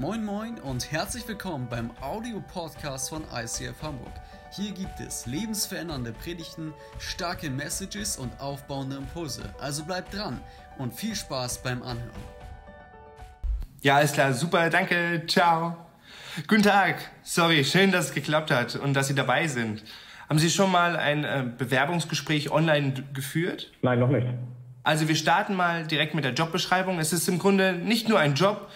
Moin Moin und herzlich willkommen beim Audio-Podcast von ICF Hamburg. Hier gibt es lebensverändernde Predigten, starke Messages und aufbauende Impulse. Also bleibt dran und viel Spaß beim Anhören. Ja, alles klar, super, danke, ciao. Guten Tag, sorry, schön, dass es geklappt hat und dass Sie dabei sind. Haben Sie schon mal ein äh, Bewerbungsgespräch online geführt? Nein, noch nicht. Also wir starten mal direkt mit der Jobbeschreibung. Es ist im Grunde nicht nur ein Job,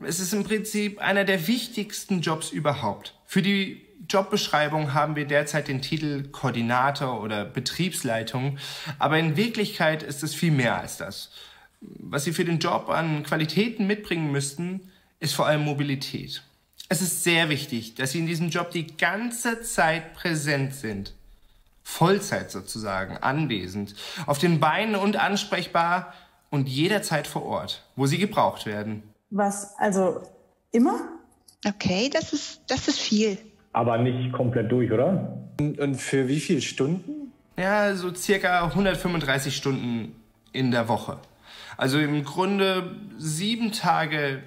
es ist im Prinzip einer der wichtigsten Jobs überhaupt. Für die Jobbeschreibung haben wir derzeit den Titel Koordinator oder Betriebsleitung, aber in Wirklichkeit ist es viel mehr als das. Was Sie für den Job an Qualitäten mitbringen müssten, ist vor allem Mobilität. Es ist sehr wichtig, dass Sie in diesem Job die ganze Zeit präsent sind. Vollzeit sozusagen, anwesend, auf den Beinen und ansprechbar und jederzeit vor Ort, wo Sie gebraucht werden. Was, also immer? Okay, das ist, das ist viel. Aber nicht komplett durch, oder? Und, und für wie viele Stunden? Ja, so circa 135 Stunden in der Woche. Also im Grunde sieben Tage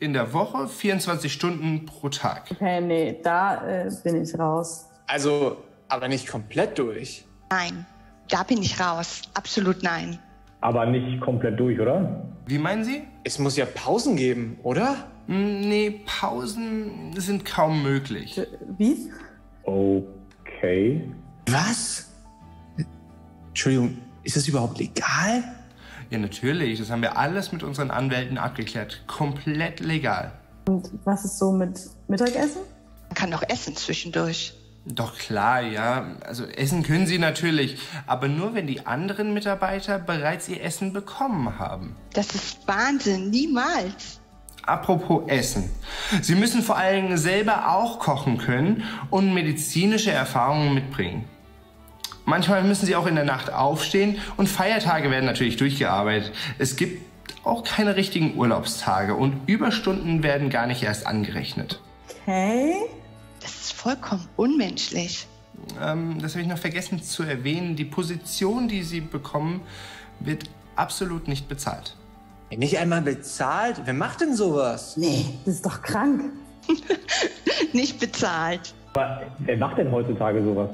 in der Woche, 24 Stunden pro Tag. Okay, nee, da äh, bin ich raus. Also, aber nicht komplett durch. Nein, da bin ich raus. Absolut nein. Aber nicht komplett durch, oder? Wie meinen Sie? Es muss ja Pausen geben, oder? Hm, Nee, Pausen sind kaum möglich. Wie? Okay. Was? Entschuldigung, ist das überhaupt legal? Ja, natürlich. Das haben wir alles mit unseren Anwälten abgeklärt. Komplett legal. Und was ist so mit Mittagessen? Man kann doch essen zwischendurch. Doch klar, ja. Also essen können Sie natürlich, aber nur wenn die anderen Mitarbeiter bereits ihr Essen bekommen haben. Das ist Wahnsinn. Niemals. Apropos Essen. Sie müssen vor allem selber auch kochen können und medizinische Erfahrungen mitbringen. Manchmal müssen Sie auch in der Nacht aufstehen und Feiertage werden natürlich durchgearbeitet. Es gibt auch keine richtigen Urlaubstage und Überstunden werden gar nicht erst angerechnet. Okay. Das ist vollkommen unmenschlich. Ähm, das habe ich noch vergessen zu erwähnen. Die Position, die Sie bekommen, wird absolut nicht bezahlt. Nicht einmal bezahlt? Wer macht denn sowas? Nee, das ist doch krank. Nicht bezahlt. Aber wer macht denn heutzutage sowas?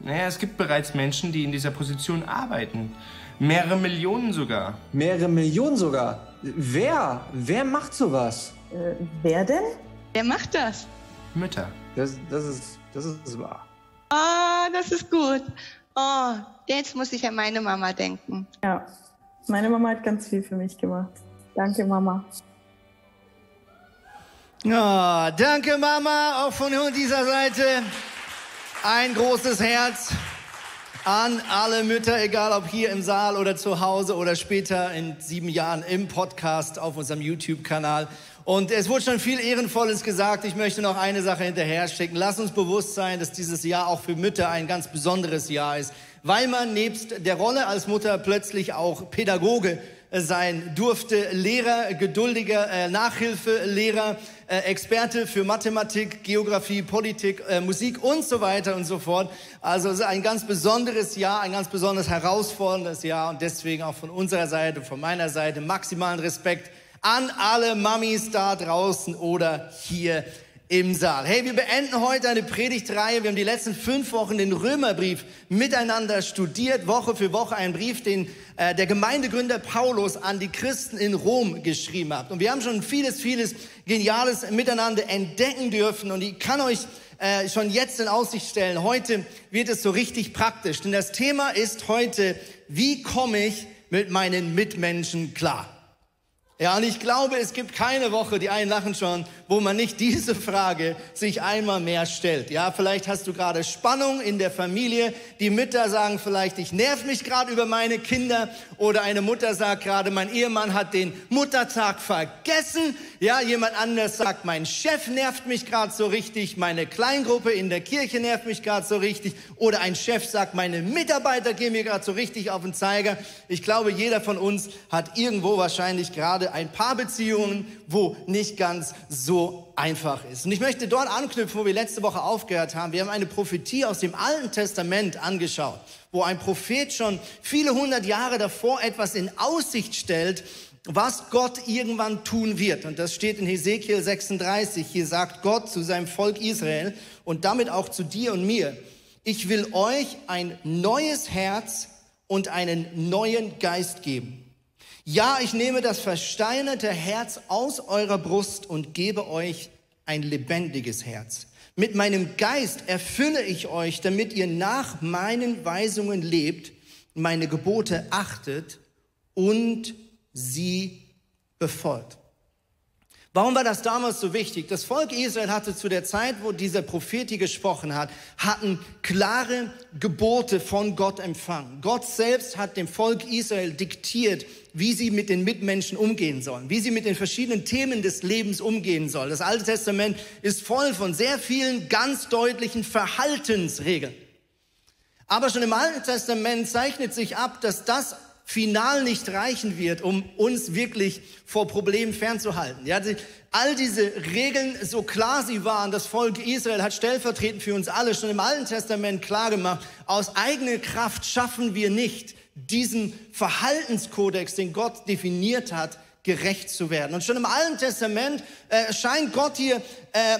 Naja, es gibt bereits Menschen, die in dieser Position arbeiten. Mehrere Millionen sogar. Mehrere Millionen sogar. Wer? Wer macht sowas? Äh, wer denn? Wer macht das? Mütter. Das, das, ist, das ist wahr. Oh, das ist gut. Oh, jetzt muss ich an meine Mama denken. Ja. Meine Mama hat ganz viel für mich gemacht. Danke, Mama. Ja, danke Mama, auch von dieser Seite. Ein großes Herz an alle Mütter, egal ob hier im Saal oder zu Hause oder später in sieben Jahren im Podcast auf unserem YouTube-Kanal. Und es wurde schon viel Ehrenvolles gesagt. Ich möchte noch eine Sache hinterher schicken. Lass uns bewusst sein, dass dieses Jahr auch für Mütter ein ganz besonderes Jahr ist, weil man nebst der Rolle als Mutter plötzlich auch Pädagoge sein durfte, Lehrer, geduldiger äh, Nachhilfelehrer, äh, Experte für Mathematik, Geografie, Politik, äh, Musik und so weiter und so fort. Also es ist ein ganz besonderes Jahr, ein ganz besonders herausforderndes Jahr und deswegen auch von unserer Seite, von meiner Seite maximalen Respekt an alle Mamis da draußen oder hier im Saal. Hey, wir beenden heute eine Predigtreihe. Wir haben die letzten fünf Wochen den Römerbrief miteinander studiert, Woche für Woche einen Brief, den äh, der Gemeindegründer Paulus an die Christen in Rom geschrieben hat. Und wir haben schon vieles, vieles Geniales miteinander entdecken dürfen. Und ich kann euch äh, schon jetzt in Aussicht stellen, heute wird es so richtig praktisch. Denn das Thema ist heute, wie komme ich mit meinen Mitmenschen klar? Ja, und ich glaube, es gibt keine Woche, die einen lachen schon, wo man nicht diese Frage sich einmal mehr stellt. Ja, vielleicht hast du gerade Spannung in der Familie. Die Mütter sagen vielleicht, ich nerv mich gerade über meine Kinder. Oder eine Mutter sagt gerade, mein Ehemann hat den Muttertag vergessen. Ja, jemand anders sagt, mein Chef nervt mich gerade so richtig. Meine Kleingruppe in der Kirche nervt mich gerade so richtig. Oder ein Chef sagt, meine Mitarbeiter gehen mir gerade so richtig auf den Zeiger. Ich glaube, jeder von uns hat irgendwo wahrscheinlich gerade ein paar Beziehungen, wo nicht ganz so einfach ist. Und ich möchte dort anknüpfen, wo wir letzte Woche aufgehört haben. Wir haben eine Prophetie aus dem Alten Testament angeschaut, wo ein Prophet schon viele hundert Jahre davor etwas in Aussicht stellt, was Gott irgendwann tun wird. Und das steht in Hesekiel 36. Hier sagt Gott zu seinem Volk Israel und damit auch zu dir und mir, ich will euch ein neues Herz und einen neuen Geist geben. Ja, ich nehme das versteinerte Herz aus eurer Brust und gebe euch ein lebendiges Herz. Mit meinem Geist erfülle ich euch, damit ihr nach meinen Weisungen lebt, meine Gebote achtet und sie befolgt. Warum war das damals so wichtig? Das Volk Israel hatte zu der Zeit, wo dieser Prophet hier gesprochen hat, hatten klare Gebote von Gott empfangen. Gott selbst hat dem Volk Israel diktiert, wie sie mit den Mitmenschen umgehen sollen, wie sie mit den verschiedenen Themen des Lebens umgehen sollen. Das Alte Testament ist voll von sehr vielen ganz deutlichen Verhaltensregeln. Aber schon im Alten Testament zeichnet sich ab, dass das final nicht reichen wird, um uns wirklich vor Problemen fernzuhalten. Ja, all diese Regeln, so klar sie waren, das Volk Israel hat stellvertretend für uns alle schon im Alten Testament klar gemacht, aus eigener Kraft schaffen wir nicht, diesen Verhaltenskodex, den Gott definiert hat, gerecht zu werden. Und schon im Alten Testament äh, scheint Gott hier äh,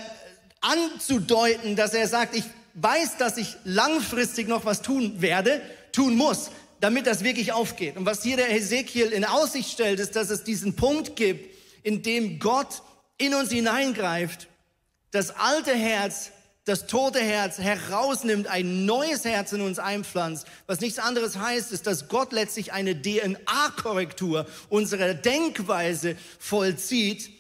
anzudeuten, dass er sagt, ich weiß, dass ich langfristig noch was tun werde, tun muss, damit das wirklich aufgeht. Und was hier der Hesekiel in Aussicht stellt, ist, dass es diesen Punkt gibt, in dem Gott in uns hineingreift, das alte Herz, das tote Herz herausnimmt, ein neues Herz in uns einpflanzt. Was nichts anderes heißt, ist, dass Gott letztlich eine DNA-Korrektur unserer Denkweise vollzieht,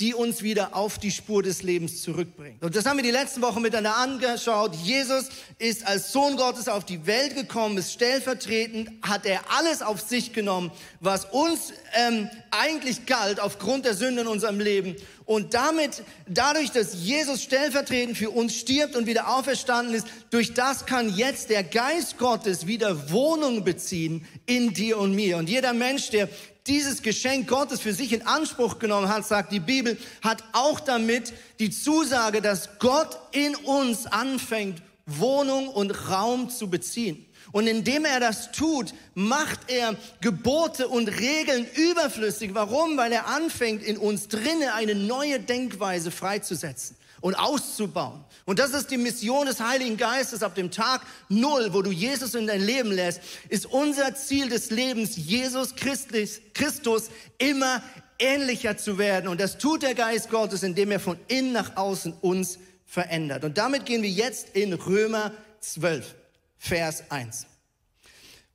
die uns wieder auf die Spur des Lebens zurückbringt. Und das haben wir die letzten Wochen miteinander angeschaut. Jesus ist als Sohn Gottes auf die Welt gekommen, ist stellvertretend, hat er alles auf sich genommen, was uns ähm, eigentlich galt aufgrund der Sünde in unserem Leben. Und damit, dadurch, dass Jesus stellvertretend für uns stirbt und wieder auferstanden ist, durch das kann jetzt der Geist Gottes wieder Wohnung beziehen in dir und mir. Und jeder Mensch, der dieses Geschenk Gottes für sich in Anspruch genommen hat, sagt die Bibel, hat auch damit die Zusage, dass Gott in uns anfängt, Wohnung und Raum zu beziehen. Und indem er das tut, macht er Gebote und Regeln überflüssig. Warum? Weil er anfängt, in uns drinnen eine neue Denkweise freizusetzen und auszubauen. Und das ist die Mission des Heiligen Geistes ab dem Tag Null, wo du Jesus in dein Leben lässt, ist unser Ziel des Lebens, Jesus Christus immer ähnlicher zu werden. Und das tut der Geist Gottes, indem er von innen nach außen uns verändert. Und damit gehen wir jetzt in Römer 12, Vers 1.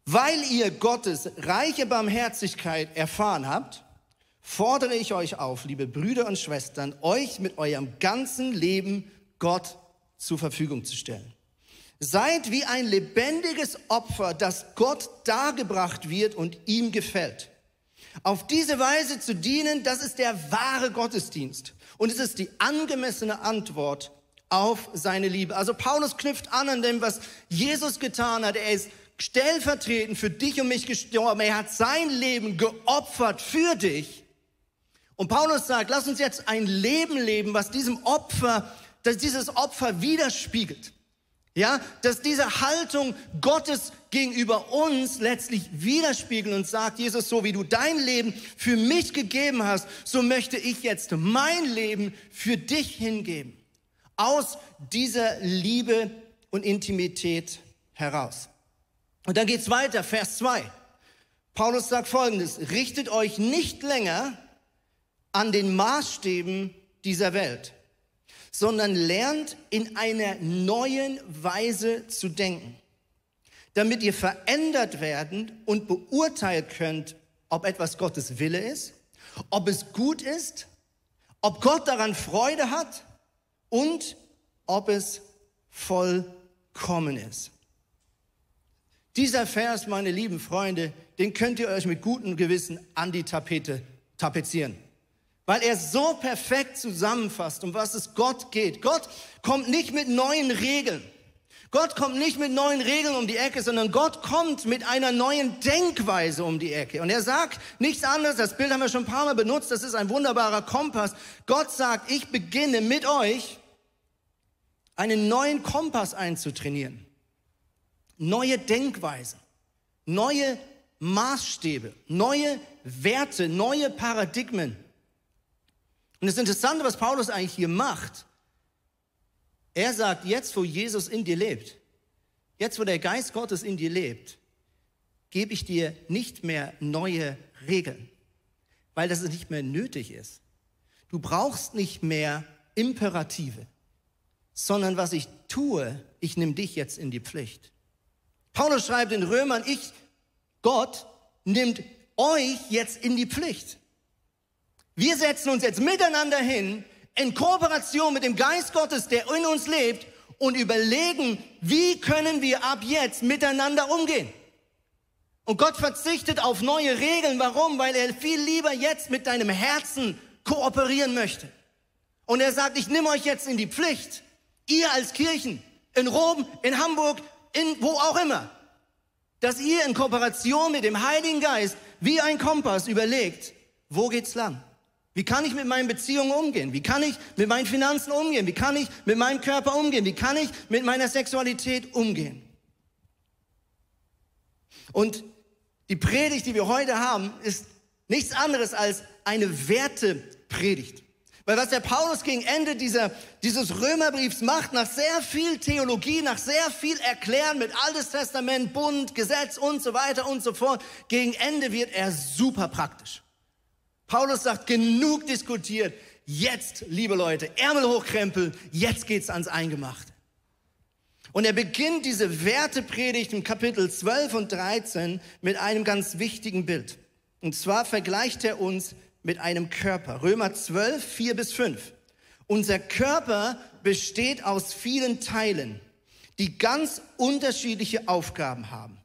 Weil ihr Gottes reiche Barmherzigkeit erfahren habt, fordere ich euch auf, liebe Brüder und Schwestern, euch mit eurem ganzen Leben Gott zur Verfügung zu stellen. Seid wie ein lebendiges Opfer, das Gott dargebracht wird und ihm gefällt. Auf diese Weise zu dienen, das ist der wahre Gottesdienst. Und es ist die angemessene Antwort auf seine Liebe. Also Paulus knüpft an an dem, was Jesus getan hat. Er ist stellvertretend für dich und mich gestorben. Er hat sein Leben geopfert für dich. Und Paulus sagt, lass uns jetzt ein Leben leben, was diesem Opfer, dass dieses Opfer widerspiegelt. Ja, dass diese Haltung Gottes gegenüber uns letztlich widerspiegelt und sagt, Jesus, so wie du dein Leben für mich gegeben hast, so möchte ich jetzt mein Leben für dich hingeben. Aus dieser Liebe und Intimität heraus. Und dann geht's weiter, Vers 2. Paulus sagt folgendes, richtet euch nicht länger an den Maßstäben dieser Welt, sondern lernt in einer neuen Weise zu denken, damit ihr verändert werden und beurteilt könnt, ob etwas Gottes Wille ist, ob es gut ist, ob Gott daran Freude hat und ob es vollkommen ist. Dieser Vers, meine lieben Freunde, den könnt ihr euch mit gutem Gewissen an die Tapete tapezieren weil er so perfekt zusammenfasst, um was es Gott geht. Gott kommt nicht mit neuen Regeln. Gott kommt nicht mit neuen Regeln um die Ecke, sondern Gott kommt mit einer neuen Denkweise um die Ecke. Und er sagt nichts anderes, das Bild haben wir schon ein paar Mal benutzt, das ist ein wunderbarer Kompass. Gott sagt, ich beginne mit euch einen neuen Kompass einzutrainieren. Neue Denkweisen, neue Maßstäbe, neue Werte, neue Paradigmen. Und das Interessante, was Paulus eigentlich hier macht, er sagt, jetzt wo Jesus in dir lebt, jetzt wo der Geist Gottes in dir lebt, gebe ich dir nicht mehr neue Regeln, weil das nicht mehr nötig ist. Du brauchst nicht mehr Imperative, sondern was ich tue, ich nehme dich jetzt in die Pflicht. Paulus schreibt in Römern, ich, Gott, nimmt euch jetzt in die Pflicht. Wir setzen uns jetzt miteinander hin, in Kooperation mit dem Geist Gottes, der in uns lebt, und überlegen, wie können wir ab jetzt miteinander umgehen. Und Gott verzichtet auf neue Regeln. Warum? Weil er viel lieber jetzt mit deinem Herzen kooperieren möchte. Und er sagt, ich nehme euch jetzt in die Pflicht. Ihr als Kirchen, in Rom, in Hamburg, in wo auch immer, dass ihr in Kooperation mit dem Heiligen Geist wie ein Kompass überlegt, wo geht's lang? Wie kann ich mit meinen Beziehungen umgehen? Wie kann ich mit meinen Finanzen umgehen? Wie kann ich mit meinem Körper umgehen? Wie kann ich mit meiner Sexualität umgehen? Und die Predigt, die wir heute haben, ist nichts anderes als eine Wertepredigt. Weil was der Paulus gegen Ende dieser, dieses Römerbriefs macht, nach sehr viel Theologie, nach sehr viel Erklären mit Altes Testament, Bund, Gesetz und so weiter und so fort, gegen Ende wird er super praktisch. Paulus sagt, genug diskutiert, jetzt, liebe Leute, Ärmel hochkrempeln, jetzt geht's ans Eingemachte. Und er beginnt diese Wertepredigt im Kapitel 12 und 13 mit einem ganz wichtigen Bild. Und zwar vergleicht er uns mit einem Körper. Römer 12, 4 bis 5. Unser Körper besteht aus vielen Teilen, die ganz unterschiedliche Aufgaben haben.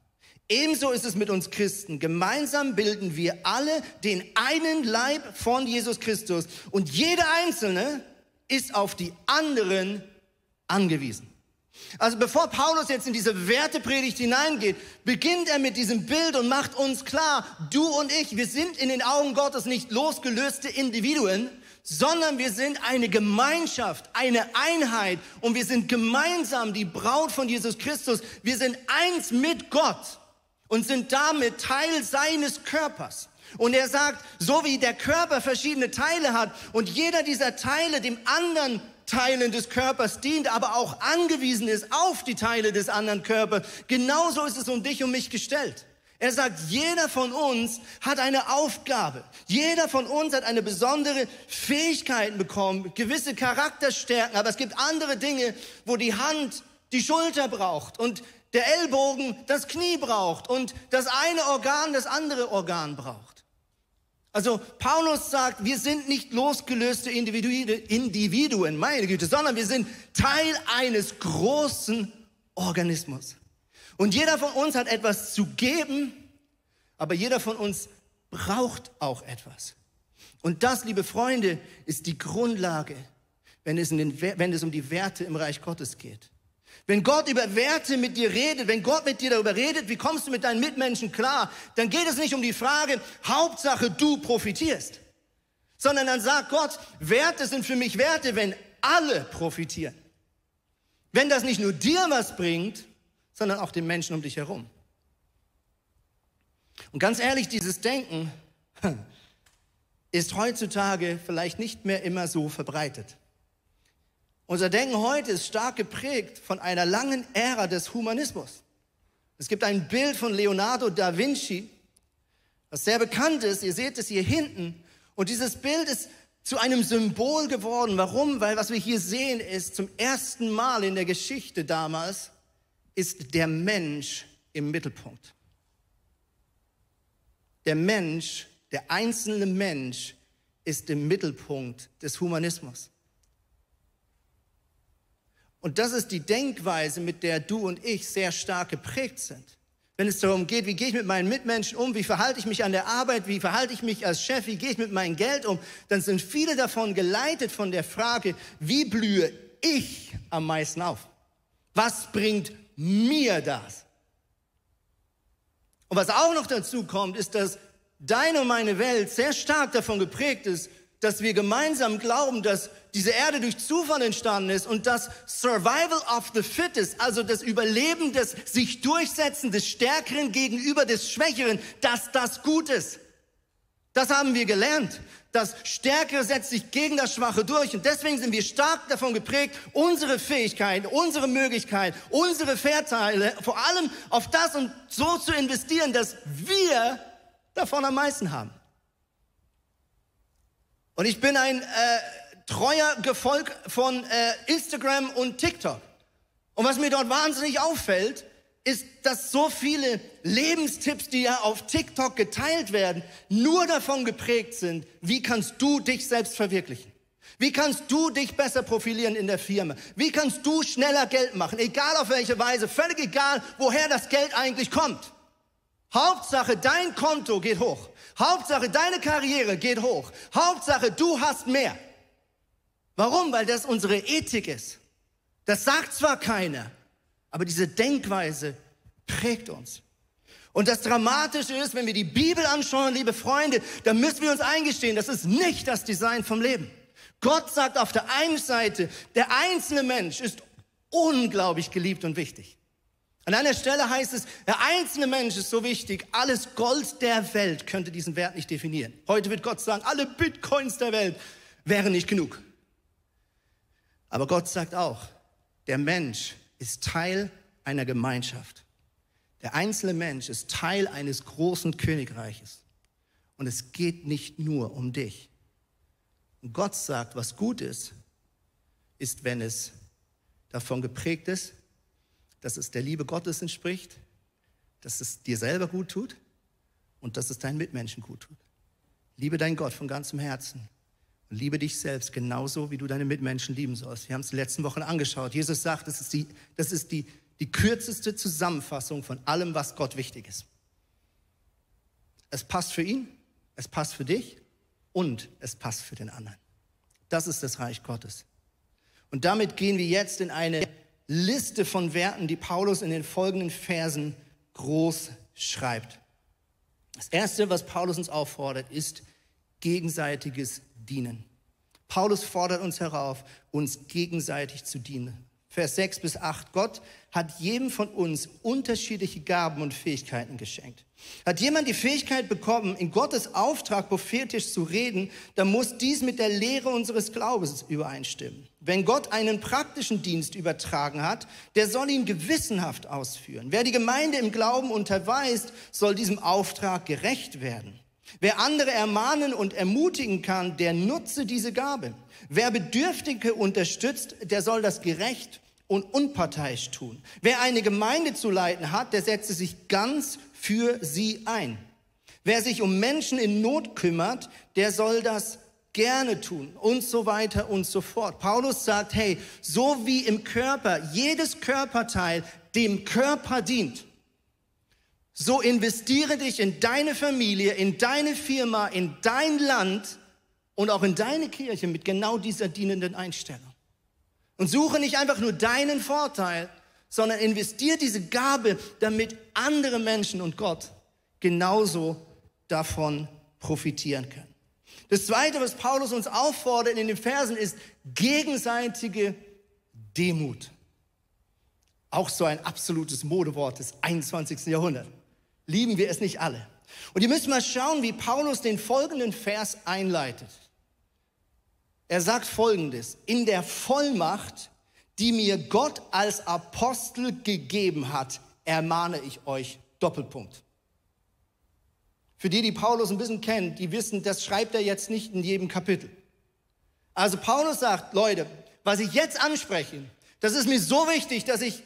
Ebenso ist es mit uns Christen. Gemeinsam bilden wir alle den einen Leib von Jesus Christus und jeder Einzelne ist auf die anderen angewiesen. Also bevor Paulus jetzt in diese Wertepredigt hineingeht, beginnt er mit diesem Bild und macht uns klar, du und ich, wir sind in den Augen Gottes nicht losgelöste Individuen, sondern wir sind eine Gemeinschaft, eine Einheit und wir sind gemeinsam die Braut von Jesus Christus. Wir sind eins mit Gott und sind damit Teil seines Körpers. Und er sagt, so wie der Körper verschiedene Teile hat und jeder dieser Teile dem anderen Teilen des Körpers dient, aber auch angewiesen ist auf die Teile des anderen Körpers. Genauso ist es um dich und mich gestellt. Er sagt, jeder von uns hat eine Aufgabe. Jeder von uns hat eine besondere Fähigkeit bekommen, gewisse Charakterstärken. Aber es gibt andere Dinge, wo die Hand die Schulter braucht und der Ellbogen das Knie braucht und das eine Organ das andere Organ braucht. Also Paulus sagt, wir sind nicht losgelöste Individuen, meine Güte, sondern wir sind Teil eines großen Organismus. Und jeder von uns hat etwas zu geben, aber jeder von uns braucht auch etwas. Und das, liebe Freunde, ist die Grundlage, wenn es, um die Werte im Reich Gottes geht. Wenn Gott über Werte mit dir redet, wenn Gott mit dir darüber redet, wie kommst du mit deinen Mitmenschen klar, dann geht es nicht um die Frage, Hauptsache du profitierst, sondern dann sagt Gott, Werte sind für mich Werte, wenn alle profitieren. Wenn das nicht nur dir was bringt, sondern auch den Menschen um dich herum. Und ganz ehrlich, dieses Denken ist heutzutage vielleicht nicht mehr immer so verbreitet. Unser Denken heute ist stark geprägt von einer langen Ära des Humanismus. Es gibt ein Bild von Leonardo da Vinci, das sehr bekannt ist. Ihr seht es hier hinten. Und dieses Bild ist zu einem Symbol geworden. Warum? Weil was wir hier sehen ist, zum ersten Mal in der Geschichte damals ist der Mensch im Mittelpunkt. Der Mensch, der einzelne Mensch ist im Mittelpunkt des Humanismus. Und das ist die Denkweise, mit der du und ich sehr stark geprägt sind. Wenn es darum geht, wie gehe ich mit meinen Mitmenschen um, wie verhalte ich mich an der Arbeit, wie verhalte ich mich als Chef, wie gehe ich mit meinem Geld um, dann sind viele davon geleitet von der Frage, wie blühe ich am meisten auf? Was bringt mir das? Und was auch noch dazu kommt, ist, dass deine und meine Welt sehr stark davon geprägt ist, dass wir gemeinsam glauben, dass diese Erde durch Zufall entstanden ist und dass Survival of the Fittest, also das Überleben des sich durchsetzen des Stärkeren gegenüber des Schwächeren, dass das gut ist. Das haben wir gelernt. Das Stärkere setzt sich gegen das Schwache durch. Und deswegen sind wir stark davon geprägt, unsere Fähigkeiten, unsere Möglichkeiten, unsere Vorteile, vor allem auf das und so zu investieren, dass wir davon am meisten haben. Und ich bin ein äh, treuer Gefolg von äh, Instagram und TikTok. Und was mir dort wahnsinnig auffällt, ist, dass so viele Lebenstipps, die ja auf TikTok geteilt werden, nur davon geprägt sind, wie kannst du dich selbst verwirklichen? Wie kannst du dich besser profilieren in der Firma? Wie kannst du schneller Geld machen? Egal auf welche Weise, völlig egal, woher das Geld eigentlich kommt. Hauptsache, dein Konto geht hoch. Hauptsache, deine Karriere geht hoch. Hauptsache, du hast mehr. Warum? Weil das unsere Ethik ist. Das sagt zwar keiner, aber diese Denkweise prägt uns. Und das Dramatische ist, wenn wir die Bibel anschauen, liebe Freunde, dann müssen wir uns eingestehen, das ist nicht das Design vom Leben. Gott sagt auf der einen Seite, der einzelne Mensch ist unglaublich geliebt und wichtig. An einer Stelle heißt es, der einzelne Mensch ist so wichtig, alles Gold der Welt könnte diesen Wert nicht definieren. Heute wird Gott sagen, alle Bitcoins der Welt wären nicht genug. Aber Gott sagt auch, der Mensch ist Teil einer Gemeinschaft. Der einzelne Mensch ist Teil eines großen Königreiches. Und es geht nicht nur um dich. Und Gott sagt, was gut ist, ist, wenn es davon geprägt ist, dass es der Liebe Gottes entspricht, dass es dir selber gut tut und dass es deinen Mitmenschen gut tut. Liebe deinen Gott von ganzem Herzen liebe dich selbst genauso, wie du deine Mitmenschen lieben sollst. Wir haben es den letzten Wochen angeschaut. Jesus sagt, das ist die, das ist die, die kürzeste Zusammenfassung von allem, was Gott wichtig ist. Es passt für ihn, es passt für dich und es passt für den anderen. Das ist das Reich Gottes. Und damit gehen wir jetzt in eine Liste von Werten, die Paulus in den folgenden Versen groß schreibt. Das Erste, was Paulus uns auffordert, ist gegenseitiges Dienen. Paulus fordert uns herauf, uns gegenseitig zu dienen. Vers 6 bis 8. Gott hat jedem von uns unterschiedliche Gaben und Fähigkeiten geschenkt. Hat jemand die Fähigkeit bekommen, in Gottes Auftrag prophetisch zu reden, dann muss dies mit der Lehre unseres Glaubens übereinstimmen. Wenn Gott einen praktischen Dienst übertragen hat, der soll ihn gewissenhaft ausführen. Wer die Gemeinde im Glauben unterweist, soll diesem Auftrag gerecht werden. Wer andere ermahnen und ermutigen kann, der nutze diese Gabe. Wer Bedürftige unterstützt, der soll das gerecht und unparteiisch tun. Wer eine Gemeinde zu leiten hat, der setze sich ganz für sie ein. Wer sich um Menschen in Not kümmert, der soll das gerne tun und so weiter und so fort. Paulus sagt, hey, so wie im Körper jedes Körperteil dem Körper dient, so investiere dich in deine Familie, in deine Firma, in dein Land und auch in deine Kirche mit genau dieser dienenden Einstellung. Und suche nicht einfach nur deinen Vorteil, sondern investiere diese Gabe, damit andere Menschen und Gott genauso davon profitieren können. Das Zweite, was Paulus uns auffordert in den Versen, ist gegenseitige Demut. Auch so ein absolutes Modewort des 21. Jahrhunderts. Lieben wir es nicht alle. Und ihr müsst mal schauen, wie Paulus den folgenden Vers einleitet. Er sagt folgendes, in der Vollmacht, die mir Gott als Apostel gegeben hat, ermahne ich euch. Doppelpunkt. Für die, die Paulus ein bisschen kennen, die wissen, das schreibt er jetzt nicht in jedem Kapitel. Also Paulus sagt, Leute, was ich jetzt anspreche, das ist mir so wichtig, dass ich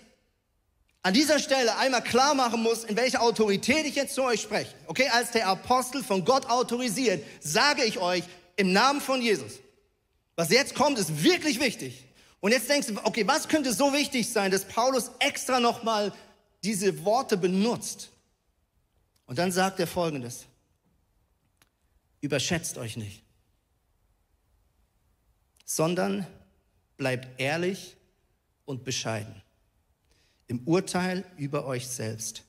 an dieser Stelle einmal klar machen muss, in welcher Autorität ich jetzt zu euch spreche. Okay, als der Apostel von Gott autorisiert, sage ich euch im Namen von Jesus. Was jetzt kommt, ist wirklich wichtig. Und jetzt denkst du, okay, was könnte so wichtig sein, dass Paulus extra nochmal diese Worte benutzt? Und dann sagt er folgendes. Überschätzt euch nicht, sondern bleibt ehrlich und bescheiden im Urteil über euch selbst.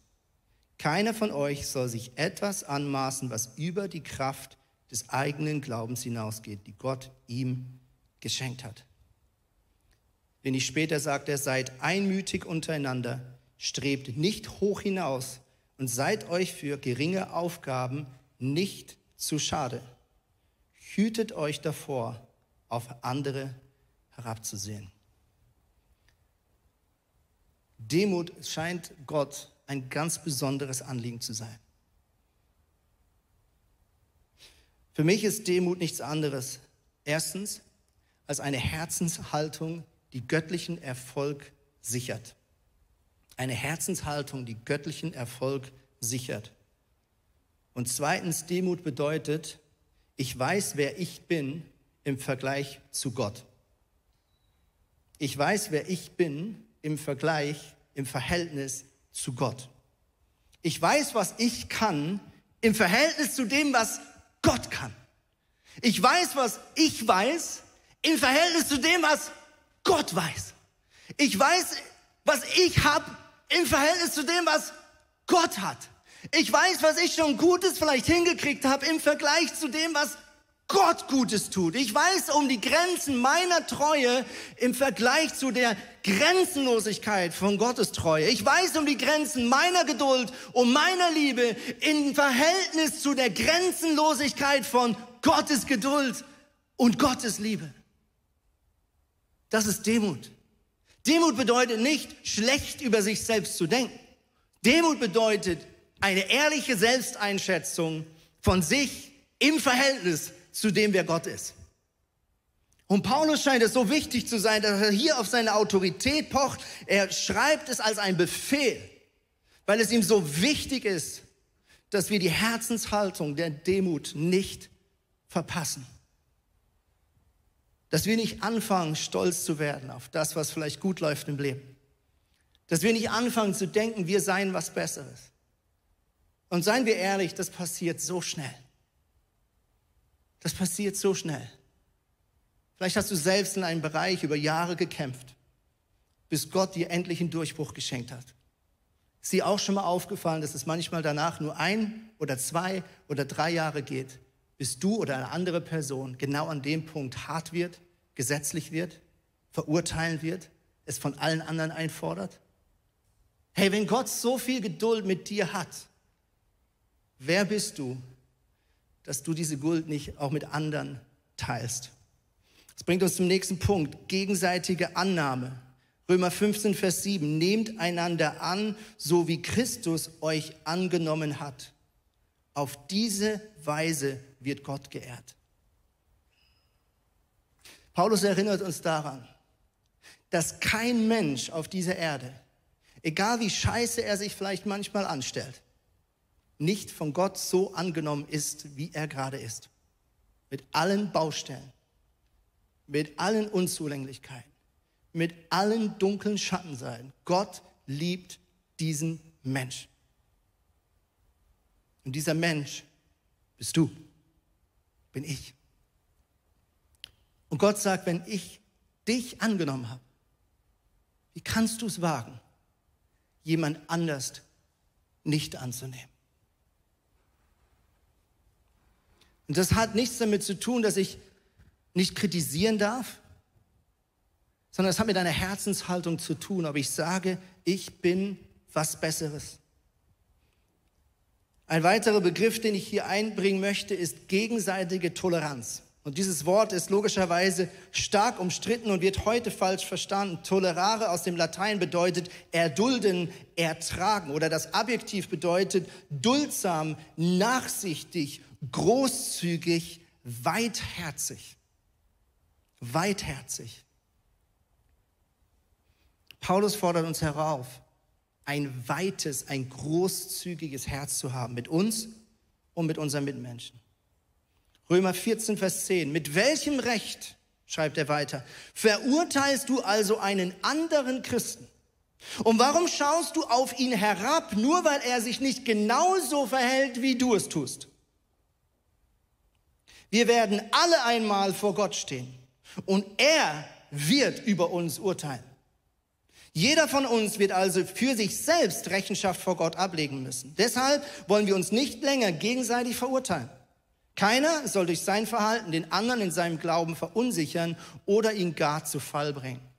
Keiner von euch soll sich etwas anmaßen, was über die Kraft des eigenen Glaubens hinausgeht, die Gott ihm geschenkt hat. Wenig später sagt er, seid einmütig untereinander, strebt nicht hoch hinaus und seid euch für geringe Aufgaben nicht zu schade. Hütet euch davor, auf andere herabzusehen. Demut scheint Gott ein ganz besonderes Anliegen zu sein. Für mich ist Demut nichts anderes. Erstens, als eine Herzenshaltung, die göttlichen Erfolg sichert. Eine Herzenshaltung, die göttlichen Erfolg sichert. Und zweitens, Demut bedeutet, ich weiß, wer ich bin im Vergleich zu Gott. Ich weiß, wer ich bin im Vergleich, im Verhältnis zu Gott. Ich weiß, was ich kann im Verhältnis zu dem, was Gott kann. Ich weiß, was ich weiß im Verhältnis zu dem, was Gott weiß. Ich weiß, was ich habe im Verhältnis zu dem, was Gott hat. Ich weiß, was ich schon Gutes vielleicht hingekriegt habe im Vergleich zu dem, was Gott Gutes tut. Ich weiß um die Grenzen meiner Treue im Vergleich zu der Grenzenlosigkeit von Gottes Treue. Ich weiß um die Grenzen meiner Geduld, um meiner Liebe im Verhältnis zu der Grenzenlosigkeit von Gottes Geduld und Gottes Liebe. Das ist Demut. Demut bedeutet nicht, schlecht über sich selbst zu denken. Demut bedeutet eine ehrliche Selbsteinschätzung von sich im Verhältnis zu dem, wer Gott ist. Und Paulus scheint es so wichtig zu sein, dass er hier auf seine Autorität pocht. Er schreibt es als ein Befehl, weil es ihm so wichtig ist, dass wir die Herzenshaltung der Demut nicht verpassen. Dass wir nicht anfangen, stolz zu werden auf das, was vielleicht gut läuft im Leben. Dass wir nicht anfangen zu denken, wir seien was Besseres. Und seien wir ehrlich, das passiert so schnell. Das passiert so schnell. Vielleicht hast du selbst in einem Bereich über Jahre gekämpft, bis Gott dir endlich einen Durchbruch geschenkt hat. Ist dir auch schon mal aufgefallen, dass es manchmal danach nur ein oder zwei oder drei Jahre geht, bis du oder eine andere Person genau an dem Punkt hart wird, gesetzlich wird, verurteilen wird, es von allen anderen einfordert? Hey, wenn Gott so viel Geduld mit dir hat, wer bist du, dass du diese Guld nicht auch mit anderen teilst. Das bringt uns zum nächsten Punkt, gegenseitige Annahme. Römer 15, Vers 7, nehmt einander an, so wie Christus euch angenommen hat. Auf diese Weise wird Gott geehrt. Paulus erinnert uns daran, dass kein Mensch auf dieser Erde, egal wie scheiße er sich vielleicht manchmal anstellt, nicht von Gott so angenommen ist, wie er gerade ist. Mit allen Baustellen, mit allen Unzulänglichkeiten, mit allen dunklen Schattenseiten. Gott liebt diesen Mensch. Und dieser Mensch bist du, bin ich. Und Gott sagt, wenn ich dich angenommen habe, wie kannst du es wagen, jemand anders nicht anzunehmen? Und das hat nichts damit zu tun, dass ich nicht kritisieren darf, sondern es hat mit einer Herzenshaltung zu tun, ob ich sage, ich bin was Besseres. Ein weiterer Begriff, den ich hier einbringen möchte, ist gegenseitige Toleranz. Und dieses Wort ist logischerweise stark umstritten und wird heute falsch verstanden. Tolerare aus dem Latein bedeutet erdulden, ertragen oder das Adjektiv bedeutet duldsam, nachsichtig, großzügig, weitherzig. Weitherzig. Paulus fordert uns herauf, ein weites, ein großzügiges Herz zu haben mit uns und mit unseren Mitmenschen. Römer 14, Vers 10. Mit welchem Recht, schreibt er weiter, verurteilst du also einen anderen Christen? Und warum schaust du auf ihn herab, nur weil er sich nicht genauso verhält, wie du es tust? Wir werden alle einmal vor Gott stehen und er wird über uns urteilen. Jeder von uns wird also für sich selbst Rechenschaft vor Gott ablegen müssen. Deshalb wollen wir uns nicht länger gegenseitig verurteilen. Keiner soll durch sein Verhalten den anderen in seinem Glauben verunsichern oder ihn gar zu Fall bringen.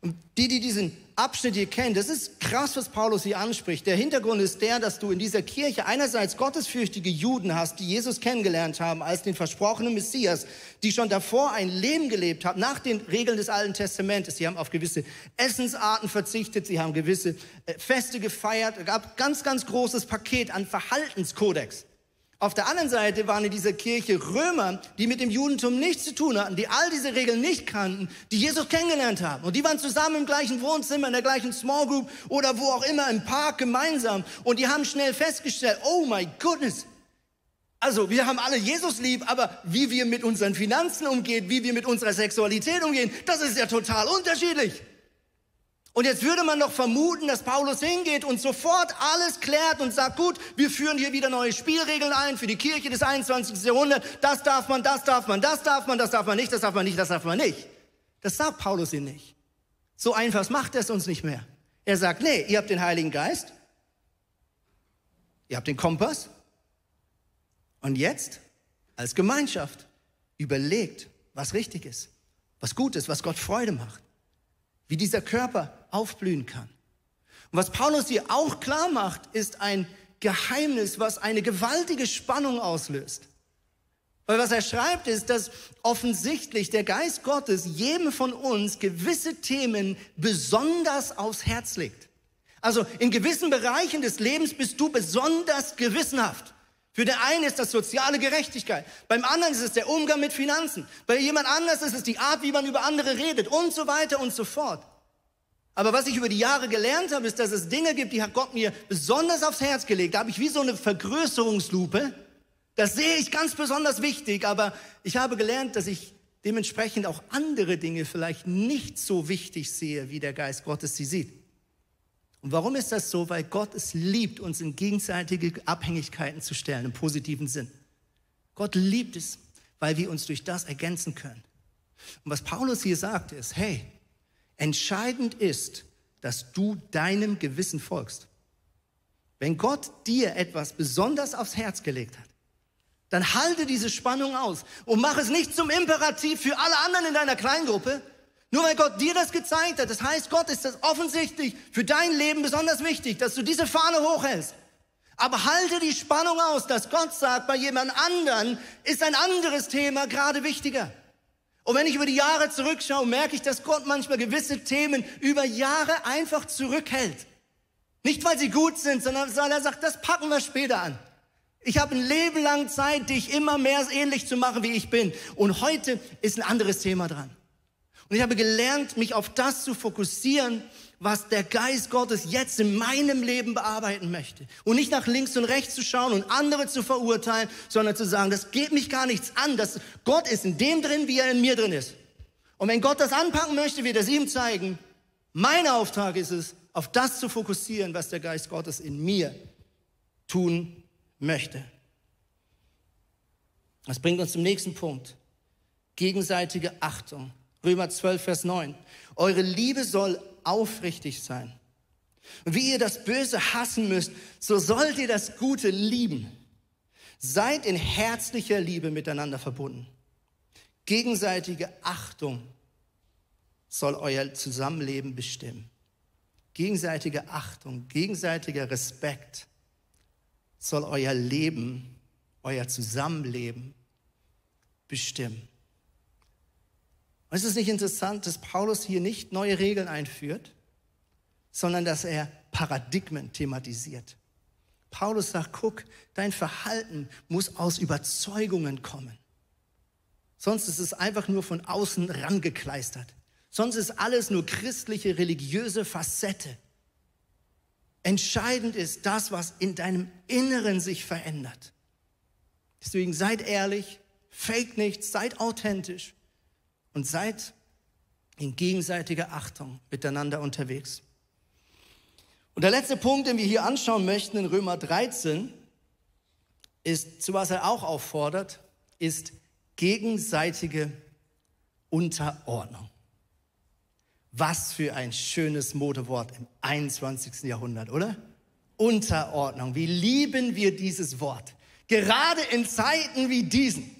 Und die, die diesen Abschnitt hier kennen, das ist krass, was Paulus hier anspricht. Der Hintergrund ist der, dass du in dieser Kirche einerseits gottesfürchtige Juden hast, die Jesus kennengelernt haben als den versprochenen Messias, die schon davor ein Leben gelebt haben, nach den Regeln des Alten Testamentes. Sie haben auf gewisse Essensarten verzichtet, sie haben gewisse äh, Feste gefeiert. Es gab ganz, ganz großes Paket an Verhaltenskodex. Auf der anderen Seite waren in dieser Kirche Römer, die mit dem Judentum nichts zu tun hatten, die all diese Regeln nicht kannten, die Jesus kennengelernt haben. Und die waren zusammen im gleichen Wohnzimmer, in der gleichen Small Group oder wo auch immer im Park gemeinsam. Und die haben schnell festgestellt, oh my goodness. Also wir haben alle Jesus lieb, aber wie wir mit unseren Finanzen umgehen, wie wir mit unserer Sexualität umgehen, das ist ja total unterschiedlich. Und jetzt würde man doch vermuten, dass Paulus hingeht und sofort alles klärt und sagt, gut, wir führen hier wieder neue Spielregeln ein für die Kirche des 21. Jahrhunderts. Das darf man, das darf man, das darf man, das darf man nicht, das darf man nicht, das darf man nicht. Das sagt Paulus hier nicht. So einfach macht er es uns nicht mehr. Er sagt, nee, ihr habt den Heiligen Geist, ihr habt den Kompass und jetzt als Gemeinschaft überlegt, was richtig ist, was gut ist, was Gott Freude macht wie dieser Körper aufblühen kann. Und was Paulus hier auch klar macht, ist ein Geheimnis, was eine gewaltige Spannung auslöst. Weil was er schreibt ist, dass offensichtlich der Geist Gottes jedem von uns gewisse Themen besonders aufs Herz legt. Also in gewissen Bereichen des Lebens bist du besonders gewissenhaft. Für den einen ist das soziale Gerechtigkeit, beim anderen ist es der Umgang mit Finanzen, bei jemand anders ist es die Art, wie man über andere redet und so weiter und so fort. Aber was ich über die Jahre gelernt habe, ist, dass es Dinge gibt, die hat Gott mir besonders aufs Herz gelegt. Da habe ich wie so eine Vergrößerungslupe. Das sehe ich ganz besonders wichtig, aber ich habe gelernt, dass ich dementsprechend auch andere Dinge vielleicht nicht so wichtig sehe, wie der Geist Gottes sie sieht. Und warum ist das so? Weil Gott es liebt, uns in gegenseitige Abhängigkeiten zu stellen, im positiven Sinn. Gott liebt es, weil wir uns durch das ergänzen können. Und was Paulus hier sagt, ist, hey, entscheidend ist, dass du deinem Gewissen folgst. Wenn Gott dir etwas besonders aufs Herz gelegt hat, dann halte diese Spannung aus und mach es nicht zum Imperativ für alle anderen in deiner Kleingruppe, nur weil Gott dir das gezeigt hat, das heißt, Gott ist das offensichtlich für dein Leben besonders wichtig, dass du diese Fahne hochhältst. Aber halte die Spannung aus, dass Gott sagt, bei jemand anderen ist ein anderes Thema gerade wichtiger. Und wenn ich über die Jahre zurückschaue, merke ich, dass Gott manchmal gewisse Themen über Jahre einfach zurückhält. Nicht, weil sie gut sind, sondern weil er sagt, das packen wir später an. Ich habe ein Leben lang Zeit, dich immer mehr ähnlich zu machen, wie ich bin. Und heute ist ein anderes Thema dran. Und ich habe gelernt, mich auf das zu fokussieren, was der Geist Gottes jetzt in meinem Leben bearbeiten möchte. Und nicht nach links und rechts zu schauen und andere zu verurteilen, sondern zu sagen, das geht mich gar nichts an. dass Gott ist in dem drin, wie er in mir drin ist. Und wenn Gott das anpacken möchte, wird er es ihm zeigen. Mein Auftrag ist es, auf das zu fokussieren, was der Geist Gottes in mir tun möchte. Das bringt uns zum nächsten Punkt. Gegenseitige Achtung. Römer 12, Vers 9. Eure Liebe soll aufrichtig sein. Und wie ihr das Böse hassen müsst, so sollt ihr das Gute lieben. Seid in herzlicher Liebe miteinander verbunden. Gegenseitige Achtung soll euer Zusammenleben bestimmen. Gegenseitige Achtung, gegenseitiger Respekt soll euer Leben, euer Zusammenleben bestimmen. Und ist es nicht interessant, dass Paulus hier nicht neue Regeln einführt, sondern dass er Paradigmen thematisiert. Paulus sagt, guck, dein Verhalten muss aus Überzeugungen kommen. Sonst ist es einfach nur von außen rangekleistert. Sonst ist alles nur christliche, religiöse Facette. Entscheidend ist das, was in deinem Inneren sich verändert. Deswegen seid ehrlich, fake nichts, seid authentisch und seid in gegenseitiger Achtung miteinander unterwegs. Und der letzte Punkt, den wir hier anschauen möchten in Römer 13, ist, zu was er auch auffordert, ist gegenseitige Unterordnung. Was für ein schönes Modewort im 21. Jahrhundert, oder? Unterordnung. Wie lieben wir dieses Wort? Gerade in Zeiten wie diesen,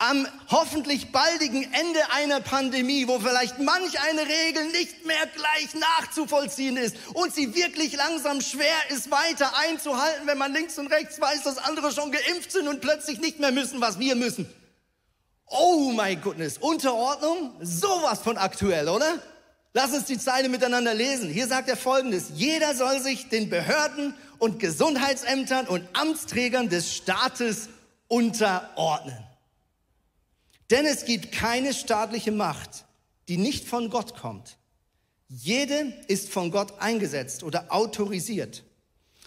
am hoffentlich baldigen Ende einer Pandemie, wo vielleicht manch eine Regel nicht mehr gleich nachzuvollziehen ist und sie wirklich langsam schwer ist, weiter einzuhalten, wenn man links und rechts weiß, dass andere schon geimpft sind und plötzlich nicht mehr müssen, was wir müssen. Oh my goodness, Unterordnung, sowas von aktuell, oder? Lass uns die Zeile miteinander lesen. Hier sagt er folgendes, jeder soll sich den Behörden und Gesundheitsämtern und Amtsträgern des Staates unterordnen. Denn es gibt keine staatliche Macht, die nicht von Gott kommt. Jede ist von Gott eingesetzt oder autorisiert.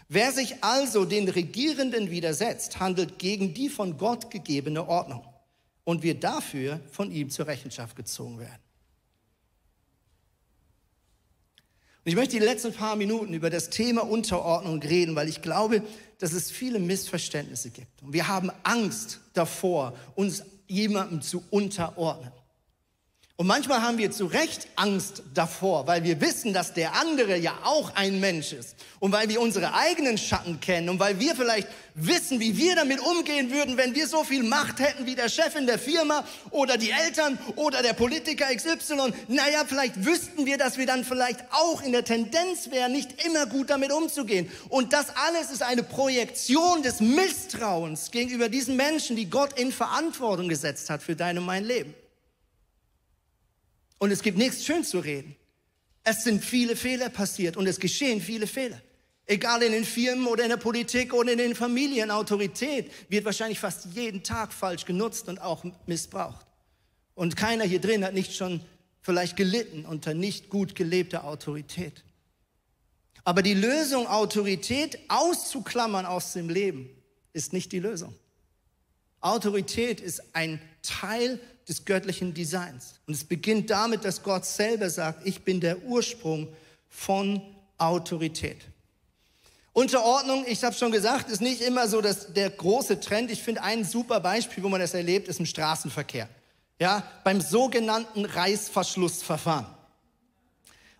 Wer sich also den Regierenden widersetzt, handelt gegen die von Gott gegebene Ordnung und wird dafür von ihm zur Rechenschaft gezogen werden. Und ich möchte die letzten paar Minuten über das Thema Unterordnung reden, weil ich glaube, dass es viele Missverständnisse gibt. Und wir haben Angst davor, uns jemandem zu unterordnen. Und manchmal haben wir zu Recht Angst davor, weil wir wissen, dass der andere ja auch ein Mensch ist. Und weil wir unsere eigenen Schatten kennen und weil wir vielleicht wissen, wie wir damit umgehen würden, wenn wir so viel Macht hätten wie der Chef in der Firma oder die Eltern oder der Politiker XY. Naja, vielleicht wüssten wir, dass wir dann vielleicht auch in der Tendenz wären, nicht immer gut damit umzugehen. Und das alles ist eine Projektion des Misstrauens gegenüber diesen Menschen, die Gott in Verantwortung gesetzt hat für dein und mein Leben. Und es gibt nichts schön zu reden. Es sind viele Fehler passiert und es geschehen viele Fehler. Egal in den Firmen oder in der Politik oder in den Familien, Autorität wird wahrscheinlich fast jeden Tag falsch genutzt und auch missbraucht. Und keiner hier drin hat nicht schon vielleicht gelitten unter nicht gut gelebter Autorität. Aber die Lösung, Autorität auszuklammern aus dem Leben, ist nicht die Lösung. Autorität ist ein Teil des göttlichen Designs. Und es beginnt damit, dass Gott selber sagt, ich bin der Ursprung von Autorität. Unterordnung, ich habe schon gesagt, ist nicht immer so dass der große Trend. Ich finde ein super Beispiel, wo man das erlebt, ist im Straßenverkehr. Ja, beim sogenannten Reißverschlussverfahren.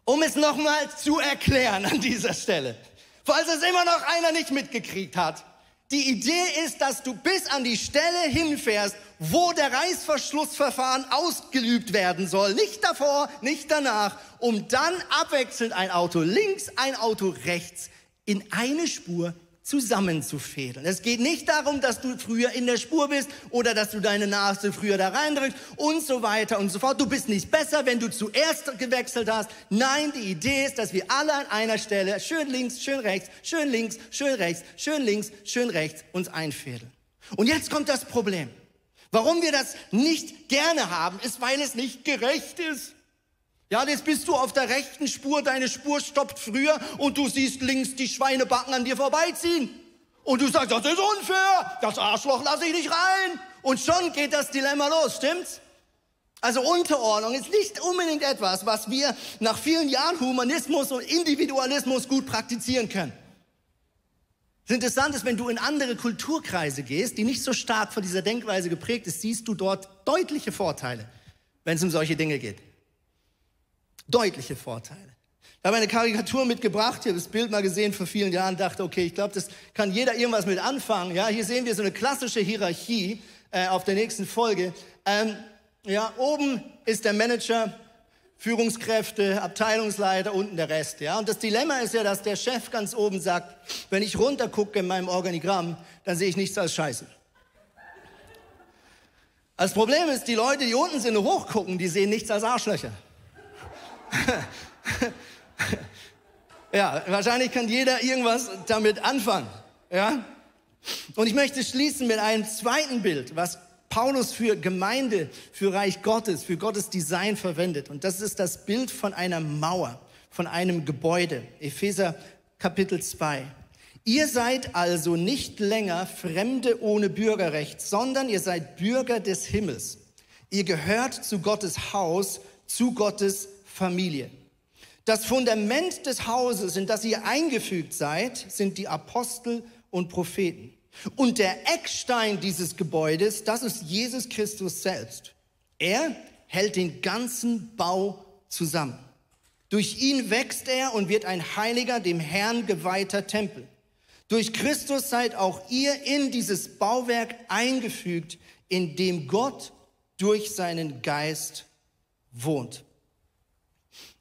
Um es nochmal zu erklären an dieser Stelle, falls es immer noch einer nicht mitgekriegt hat. Die Idee ist, dass du bis an die Stelle hinfährst, wo der Reißverschlussverfahren ausgeübt werden soll. Nicht davor, nicht danach, um dann abwechselnd ein Auto links, ein Auto rechts in eine Spur zusammenzufädeln. Es geht nicht darum, dass du früher in der Spur bist oder dass du deine Nase früher da reindrückst und so weiter und so fort. Du bist nicht besser, wenn du zuerst gewechselt hast. Nein, die Idee ist, dass wir alle an einer Stelle schön links, schön rechts, schön links, schön rechts, schön links, schön rechts uns einfädeln. Und jetzt kommt das Problem. Warum wir das nicht gerne haben, ist, weil es nicht gerecht ist. Ja, jetzt bist du auf der rechten Spur, deine Spur stoppt früher und du siehst links die Schweinebacken an dir vorbeiziehen. Und du sagst, das ist unfair, das Arschloch lasse ich nicht rein. Und schon geht das Dilemma los, stimmt's? Also Unterordnung ist nicht unbedingt etwas, was wir nach vielen Jahren Humanismus und Individualismus gut praktizieren können. Das Interessante ist, wenn du in andere Kulturkreise gehst, die nicht so stark von dieser Denkweise geprägt ist, siehst du dort deutliche Vorteile, wenn es um solche Dinge geht. Deutliche Vorteile. Ich habe eine Karikatur mitgebracht, ich habe das Bild mal gesehen vor vielen Jahren, dachte, okay, ich glaube, das kann jeder irgendwas mit anfangen. Ja, hier sehen wir so eine klassische Hierarchie äh, auf der nächsten Folge. Ähm, ja, oben ist der Manager, Führungskräfte, Abteilungsleiter, unten der Rest. Ja, und das Dilemma ist ja, dass der Chef ganz oben sagt, wenn ich runter gucke in meinem Organigramm, dann sehe ich nichts als Scheiße. Das Problem ist, die Leute, die unten sind und hochgucken, die sehen nichts als Arschlöcher. ja, wahrscheinlich kann jeder irgendwas damit anfangen. Ja? Und ich möchte schließen mit einem zweiten Bild, was Paulus für Gemeinde, für Reich Gottes, für Gottes Design verwendet. Und das ist das Bild von einer Mauer, von einem Gebäude. Epheser Kapitel 2. Ihr seid also nicht länger Fremde ohne Bürgerrecht, sondern ihr seid Bürger des Himmels. Ihr gehört zu Gottes Haus, zu Gottes Familie. Das Fundament des Hauses, in das ihr eingefügt seid, sind die Apostel und Propheten. Und der Eckstein dieses Gebäudes, das ist Jesus Christus selbst. Er hält den ganzen Bau zusammen. Durch ihn wächst er und wird ein heiliger, dem Herrn geweihter Tempel. Durch Christus seid auch ihr in dieses Bauwerk eingefügt, in dem Gott durch seinen Geist wohnt.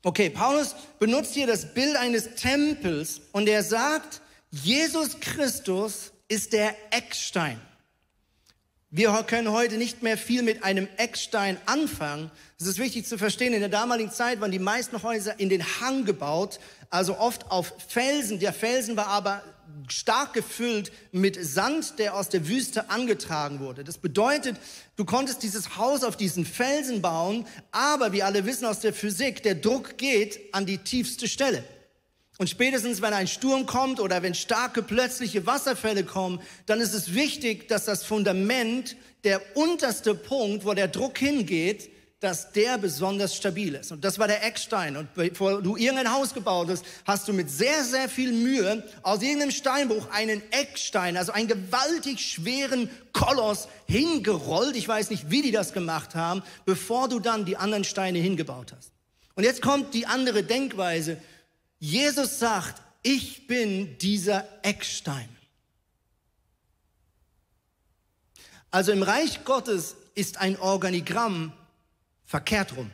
Okay, Paulus benutzt hier das Bild eines Tempels und er sagt, Jesus Christus ist der Eckstein. Wir können heute nicht mehr viel mit einem Eckstein anfangen. Es ist wichtig zu verstehen, in der damaligen Zeit waren die meisten Häuser in den Hang gebaut, also oft auf Felsen. Der Felsen war aber stark gefüllt mit Sand, der aus der Wüste angetragen wurde. Das bedeutet, du konntest dieses Haus auf diesen Felsen bauen, aber wie alle wissen aus der Physik, der Druck geht an die tiefste Stelle. Und spätestens, wenn ein Sturm kommt oder wenn starke plötzliche Wasserfälle kommen, dann ist es wichtig, dass das Fundament, der unterste Punkt, wo der Druck hingeht, dass der besonders stabil ist. Und das war der Eckstein. Und bevor du irgendein Haus gebaut hast, hast du mit sehr, sehr viel Mühe aus irgendeinem Steinbruch einen Eckstein, also einen gewaltig schweren Koloss hingerollt. Ich weiß nicht, wie die das gemacht haben, bevor du dann die anderen Steine hingebaut hast. Und jetzt kommt die andere Denkweise. Jesus sagt, ich bin dieser Eckstein. Also im Reich Gottes ist ein Organigramm verkehrt rum.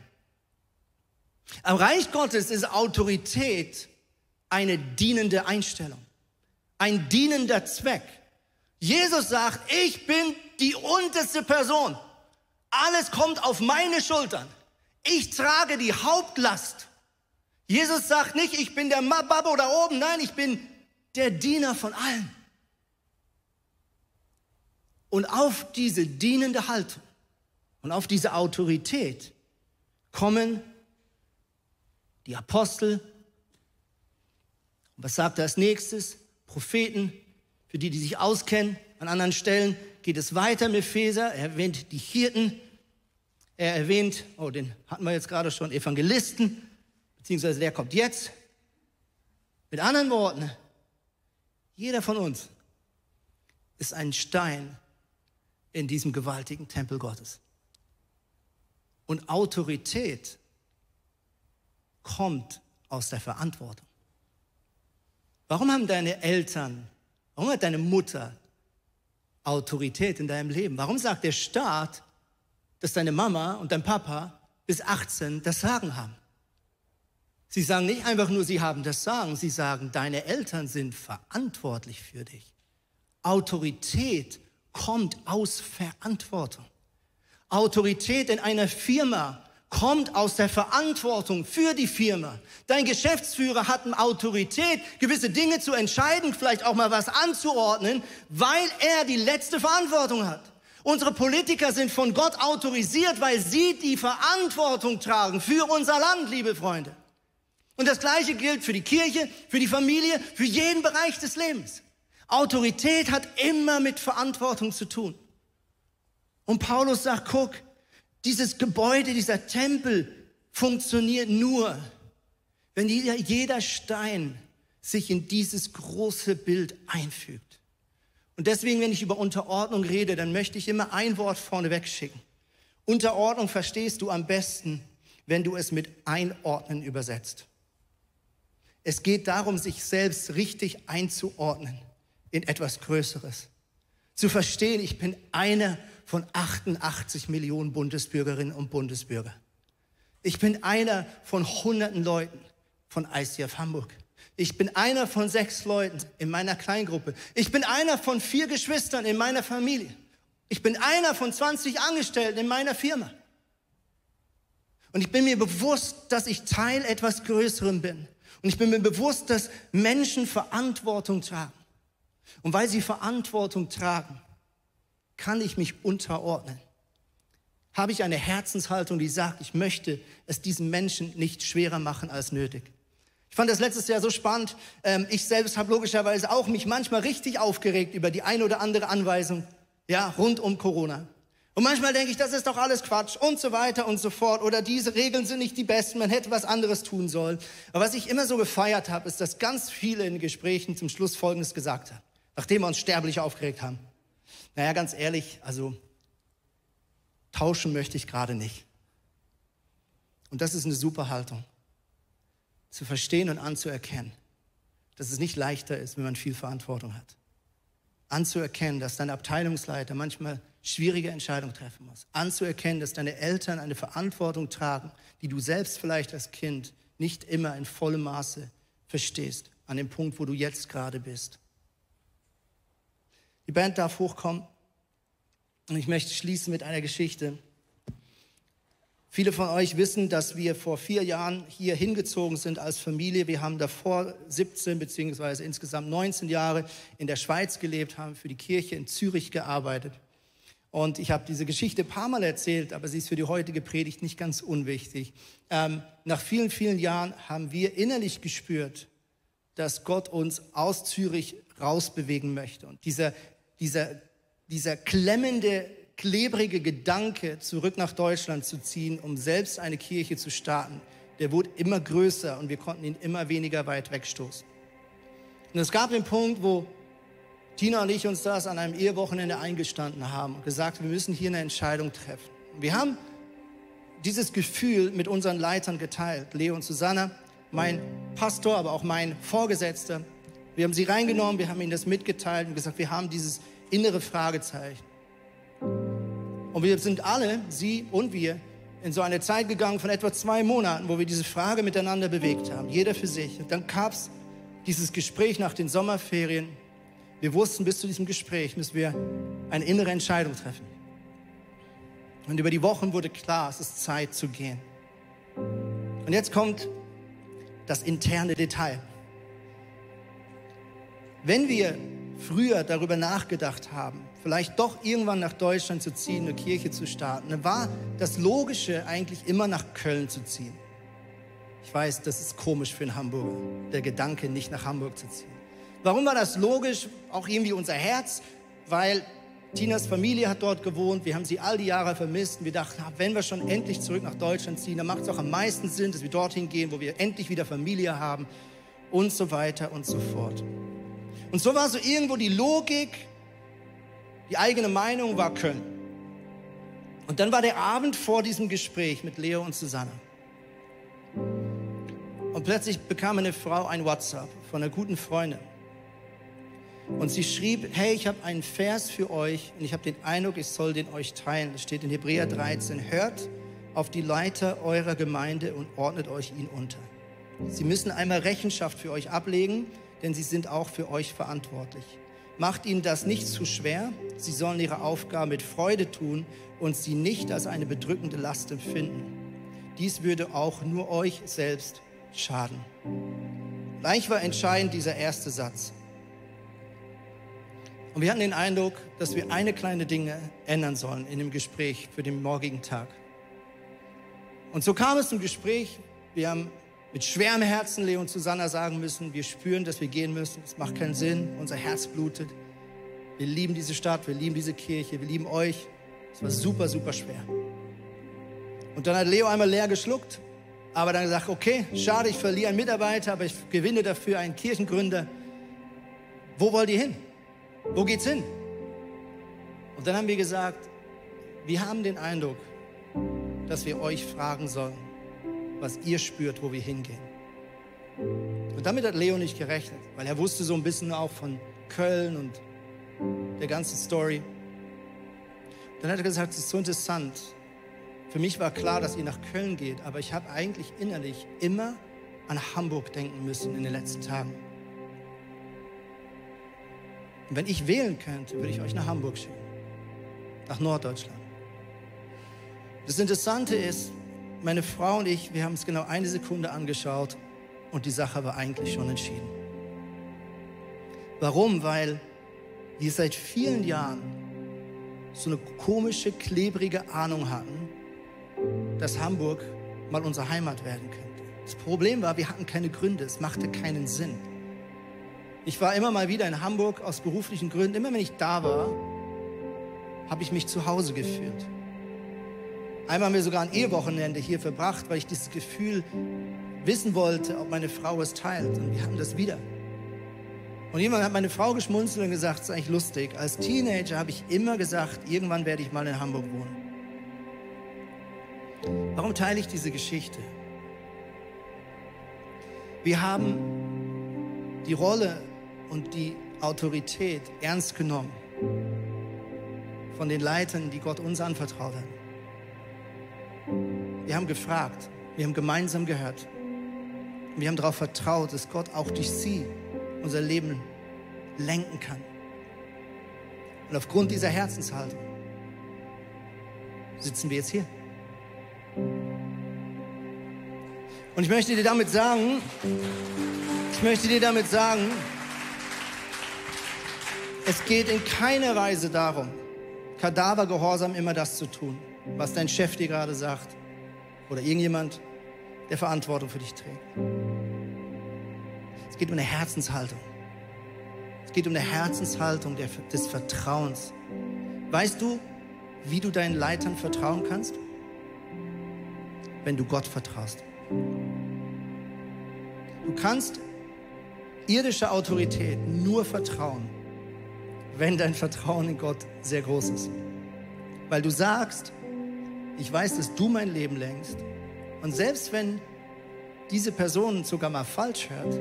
Am Reich Gottes ist Autorität eine dienende Einstellung, ein dienender Zweck. Jesus sagt, ich bin die unterste Person. Alles kommt auf meine Schultern. Ich trage die Hauptlast. Jesus sagt nicht, ich bin der Mababo da oben, nein, ich bin der Diener von allen. Und auf diese dienende Haltung und auf diese Autorität kommen die Apostel. Und was sagt er als nächstes? Propheten, für die, die sich auskennen. An anderen Stellen geht es weiter mit Epheser. Er erwähnt die Hirten. Er erwähnt, oh, den hatten wir jetzt gerade schon, Evangelisten beziehungsweise der kommt jetzt. Mit anderen Worten, jeder von uns ist ein Stein in diesem gewaltigen Tempel Gottes. Und Autorität kommt aus der Verantwortung. Warum haben deine Eltern, warum hat deine Mutter Autorität in deinem Leben? Warum sagt der Staat, dass deine Mama und dein Papa bis 18 das Sagen haben? Sie sagen nicht einfach nur, sie haben das Sagen, sie sagen, deine Eltern sind verantwortlich für dich. Autorität kommt aus Verantwortung. Autorität in einer Firma kommt aus der Verantwortung für die Firma. Dein Geschäftsführer hat eine Autorität, gewisse Dinge zu entscheiden, vielleicht auch mal was anzuordnen, weil er die letzte Verantwortung hat. Unsere Politiker sind von Gott autorisiert, weil sie die Verantwortung tragen für unser Land, liebe Freunde. Und das Gleiche gilt für die Kirche, für die Familie, für jeden Bereich des Lebens. Autorität hat immer mit Verantwortung zu tun. Und Paulus sagt, guck, dieses Gebäude, dieser Tempel funktioniert nur, wenn jeder Stein sich in dieses große Bild einfügt. Und deswegen, wenn ich über Unterordnung rede, dann möchte ich immer ein Wort vorneweg schicken. Unterordnung verstehst du am besten, wenn du es mit Einordnen übersetzt. Es geht darum, sich selbst richtig einzuordnen in etwas Größeres. Zu verstehen, ich bin einer von 88 Millionen Bundesbürgerinnen und Bundesbürger. Ich bin einer von hunderten Leuten von ICF Hamburg. Ich bin einer von sechs Leuten in meiner Kleingruppe. Ich bin einer von vier Geschwistern in meiner Familie. Ich bin einer von 20 Angestellten in meiner Firma. Und ich bin mir bewusst, dass ich Teil etwas Größerem bin. Und ich bin mir bewusst, dass Menschen Verantwortung tragen. Und weil sie Verantwortung tragen, kann ich mich unterordnen. Habe ich eine Herzenshaltung, die sagt, ich möchte es diesen Menschen nicht schwerer machen als nötig. Ich fand das letztes Jahr so spannend. Ähm, ich selbst habe logischerweise auch mich manchmal richtig aufgeregt über die eine oder andere Anweisung, ja, rund um Corona. Und manchmal denke ich, das ist doch alles Quatsch und so weiter und so fort. Oder diese Regeln sind nicht die besten, man hätte was anderes tun sollen. Aber was ich immer so gefeiert habe, ist, dass ganz viele in Gesprächen zum Schluss Folgendes gesagt haben, nachdem wir uns sterblich aufgeregt haben. Naja, ganz ehrlich, also tauschen möchte ich gerade nicht. Und das ist eine super Haltung. Zu verstehen und anzuerkennen, dass es nicht leichter ist, wenn man viel Verantwortung hat. Anzuerkennen, dass dein Abteilungsleiter manchmal schwierige Entscheidungen treffen muss. Anzuerkennen, dass deine Eltern eine Verantwortung tragen, die du selbst vielleicht als Kind nicht immer in vollem Maße verstehst, an dem Punkt, wo du jetzt gerade bist. Die Band darf hochkommen und ich möchte schließen mit einer Geschichte. Viele von euch wissen, dass wir vor vier Jahren hier hingezogen sind als Familie. Wir haben davor 17 beziehungsweise insgesamt 19 Jahre in der Schweiz gelebt, haben für die Kirche in Zürich gearbeitet. Und ich habe diese Geschichte ein paar Mal erzählt, aber sie ist für die heutige Predigt nicht ganz unwichtig. Ähm, nach vielen, vielen Jahren haben wir innerlich gespürt, dass Gott uns aus Zürich rausbewegen möchte. Und dieser, dieser, dieser klemmende, klebrige Gedanke, zurück nach Deutschland zu ziehen, um selbst eine Kirche zu starten, der wurde immer größer und wir konnten ihn immer weniger weit wegstoßen. Und es gab den Punkt, wo Tina und ich uns das an einem Ehewochenende eingestanden haben und gesagt, wir müssen hier eine Entscheidung treffen. Wir haben dieses Gefühl mit unseren Leitern geteilt, Leo und Susanna, mein Pastor, aber auch mein Vorgesetzter. Wir haben sie reingenommen, wir haben ihnen das mitgeteilt und gesagt, wir haben dieses innere Fragezeichen. Und wir sind alle, sie und wir, in so eine Zeit gegangen von etwa zwei Monaten, wo wir diese Frage miteinander bewegt haben, jeder für sich. Und dann gab es dieses Gespräch nach den Sommerferien wir wussten, bis zu diesem Gespräch müssen wir eine innere Entscheidung treffen. Und über die Wochen wurde klar, es ist Zeit zu gehen. Und jetzt kommt das interne Detail. Wenn wir früher darüber nachgedacht haben, vielleicht doch irgendwann nach Deutschland zu ziehen, eine Kirche zu starten, dann war das Logische eigentlich immer nach Köln zu ziehen. Ich weiß, das ist komisch für einen Hamburger, der Gedanke, nicht nach Hamburg zu ziehen. Warum war das logisch? Auch irgendwie unser Herz, weil Tinas Familie hat dort gewohnt. Wir haben sie all die Jahre vermisst. Und wir dachten, wenn wir schon endlich zurück nach Deutschland ziehen, dann macht es auch am meisten Sinn, dass wir dorthin gehen, wo wir endlich wieder Familie haben und so weiter und so fort. Und so war so irgendwo die Logik, die eigene Meinung war Köln. Und dann war der Abend vor diesem Gespräch mit Leo und Susanne. Und plötzlich bekam eine Frau ein WhatsApp von einer guten Freundin. Und sie schrieb, hey, ich habe einen Vers für euch und ich habe den Eindruck, ich soll den euch teilen. Das steht in Hebräer 13. Hört auf die Leiter eurer Gemeinde und ordnet euch ihnen unter. Sie müssen einmal Rechenschaft für euch ablegen, denn sie sind auch für euch verantwortlich. Macht ihnen das nicht zu schwer. Sie sollen ihre Aufgabe mit Freude tun und sie nicht als eine bedrückende Last empfinden. Dies würde auch nur euch selbst schaden. Gleich war entscheidend dieser erste Satz. Und wir hatten den Eindruck, dass wir eine kleine Dinge ändern sollen in dem Gespräch für den morgigen Tag. Und so kam es zum Gespräch. Wir haben mit schwerem Herzen Leo und Susanna sagen müssen, wir spüren, dass wir gehen müssen. Es macht keinen Sinn. Unser Herz blutet. Wir lieben diese Stadt, wir lieben diese Kirche, wir lieben euch. Es war super, super schwer. Und dann hat Leo einmal leer geschluckt, aber dann gesagt, okay, schade, ich verliere einen Mitarbeiter, aber ich gewinne dafür einen Kirchengründer. Wo wollt ihr hin? Wo geht's hin? Und dann haben wir gesagt, wir haben den Eindruck, dass wir euch fragen sollen, was ihr spürt, wo wir hingehen. Und damit hat Leo nicht gerechnet, weil er wusste so ein bisschen auch von Köln und der ganzen Story. Dann hat er gesagt, es ist so interessant. Für mich war klar, dass ihr nach Köln geht, aber ich habe eigentlich innerlich immer an Hamburg denken müssen in den letzten Tagen. Und wenn ich wählen könnte, würde ich euch nach Hamburg schicken, nach Norddeutschland. Das Interessante ist, meine Frau und ich, wir haben es genau eine Sekunde angeschaut und die Sache war eigentlich schon entschieden. Warum? Weil wir seit vielen Jahren so eine komische, klebrige Ahnung hatten, dass Hamburg mal unsere Heimat werden könnte. Das Problem war, wir hatten keine Gründe, es machte keinen Sinn. Ich war immer mal wieder in Hamburg aus beruflichen Gründen. Immer wenn ich da war, habe ich mich zu Hause gefühlt. Einmal haben wir sogar ein Ehewochenende hier verbracht, weil ich dieses Gefühl wissen wollte, ob meine Frau es teilt. Und wir hatten das wieder. Und jemand hat meine Frau geschmunzelt und gesagt, es ist eigentlich lustig. Als Teenager habe ich immer gesagt, irgendwann werde ich mal in Hamburg wohnen. Warum teile ich diese Geschichte? Wir haben die Rolle und die Autorität ernst genommen von den Leitern, die Gott uns anvertraut hat. Wir haben gefragt, wir haben gemeinsam gehört. Wir haben darauf vertraut, dass Gott auch durch sie unser Leben lenken kann. Und aufgrund dieser Herzenshaltung sitzen wir jetzt hier. Und ich möchte dir damit sagen, ich möchte dir damit sagen, es geht in keiner Weise darum, Kadavergehorsam immer das zu tun, was dein Chef dir gerade sagt oder irgendjemand, der Verantwortung für dich trägt. Es geht um eine Herzenshaltung. Es geht um eine Herzenshaltung des Vertrauens. Weißt du, wie du deinen Leitern vertrauen kannst? Wenn du Gott vertraust. Du kannst irdischer Autorität nur vertrauen, wenn dein Vertrauen in Gott sehr groß ist. Weil du sagst, ich weiß, dass du mein Leben lenkst. Und selbst wenn diese Person sogar mal falsch hört,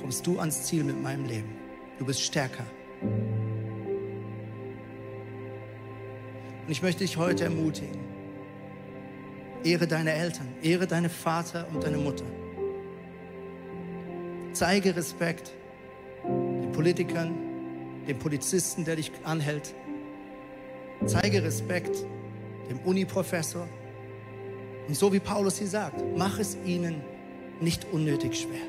kommst du ans Ziel mit meinem Leben. Du bist stärker. Und ich möchte dich heute ermutigen. Ehre deine Eltern, ehre deine Vater und deine Mutter. Zeige Respekt den Politikern, dem Polizisten, der dich anhält. Zeige Respekt dem Uniprofessor. Und so wie Paulus hier sagt, mach es ihnen nicht unnötig schwer.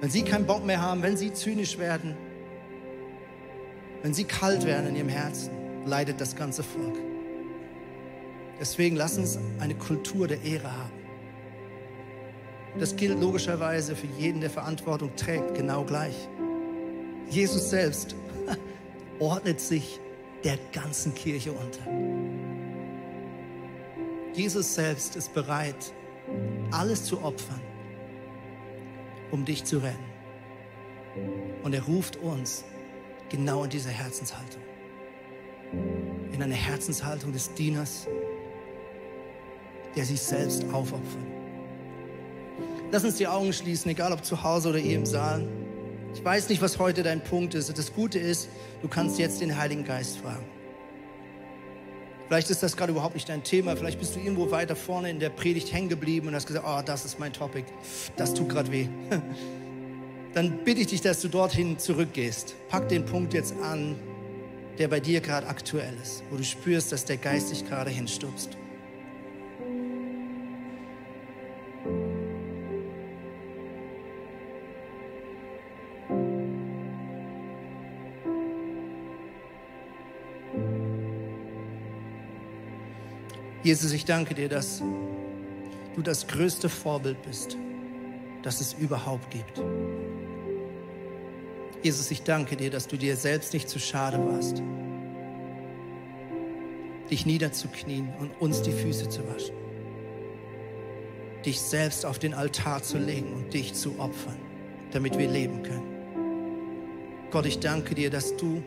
Wenn sie keinen Bock mehr haben, wenn sie zynisch werden, wenn sie kalt werden in ihrem Herzen, leidet das ganze Volk. Deswegen lass uns eine Kultur der Ehre haben. Das gilt logischerweise für jeden, der Verantwortung trägt, genau gleich. Jesus selbst ordnet sich der ganzen Kirche unter. Jesus selbst ist bereit, alles zu opfern, um dich zu retten. Und er ruft uns genau in diese Herzenshaltung. In eine Herzenshaltung des Dieners, der sich selbst aufopfert. Lass uns die Augen schließen, egal ob zu Hause oder hier im Saal. Ich weiß nicht, was heute dein Punkt ist. Das Gute ist, du kannst jetzt den Heiligen Geist fragen. Vielleicht ist das gerade überhaupt nicht dein Thema. Vielleicht bist du irgendwo weiter vorne in der Predigt hängen geblieben und hast gesagt, oh, das ist mein Topic. Das tut gerade weh. Dann bitte ich dich, dass du dorthin zurückgehst. Pack den Punkt jetzt an, der bei dir gerade aktuell ist, wo du spürst, dass der Geist dich gerade hinstupst. Jesus, ich danke dir, dass du das größte Vorbild bist, das es überhaupt gibt. Jesus, ich danke dir, dass du dir selbst nicht zu schade warst, dich niederzuknien und uns die Füße zu waschen, dich selbst auf den Altar zu legen und dich zu opfern, damit wir leben können. Gott, ich danke dir, dass du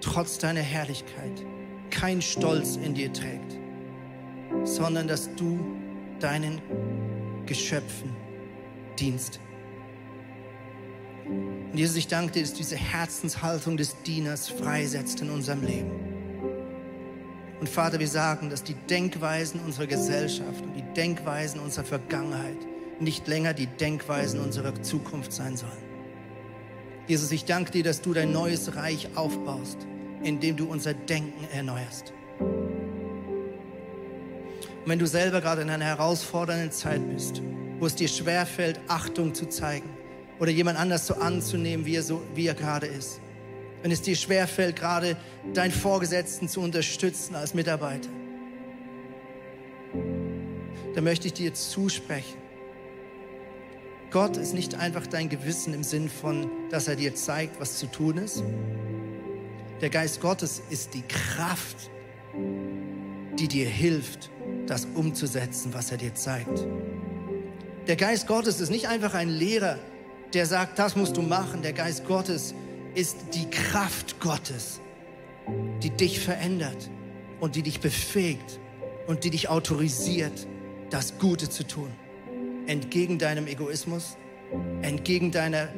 trotz deiner Herrlichkeit kein Stolz in dir trägt, sondern dass du deinen Geschöpfen dienst. Und Jesus, ich danke dir, dass diese Herzenshaltung des Dieners freisetzt in unserem Leben. Und Vater, wir sagen, dass die Denkweisen unserer Gesellschaft und die Denkweisen unserer Vergangenheit nicht länger die Denkweisen unserer Zukunft sein sollen. Jesus, ich danke dir, dass du dein neues Reich aufbaust, indem du unser Denken erneuerst. Und wenn du selber gerade in einer herausfordernden Zeit bist, wo es dir schwerfällt, Achtung zu zeigen oder jemand anders so anzunehmen, wie er, so, wie er gerade ist, wenn es dir schwerfällt, gerade deinen Vorgesetzten zu unterstützen als Mitarbeiter, dann möchte ich dir zusprechen. Gott ist nicht einfach dein Gewissen im Sinn von, dass er dir zeigt, was zu tun ist. Der Geist Gottes ist die Kraft, die dir hilft, das umzusetzen, was er dir zeigt. Der Geist Gottes ist nicht einfach ein Lehrer, der sagt, das musst du machen. Der Geist Gottes ist die Kraft Gottes, die dich verändert und die dich befähigt und die dich autorisiert, das Gute zu tun. Entgegen deinem Egoismus, entgegen deiner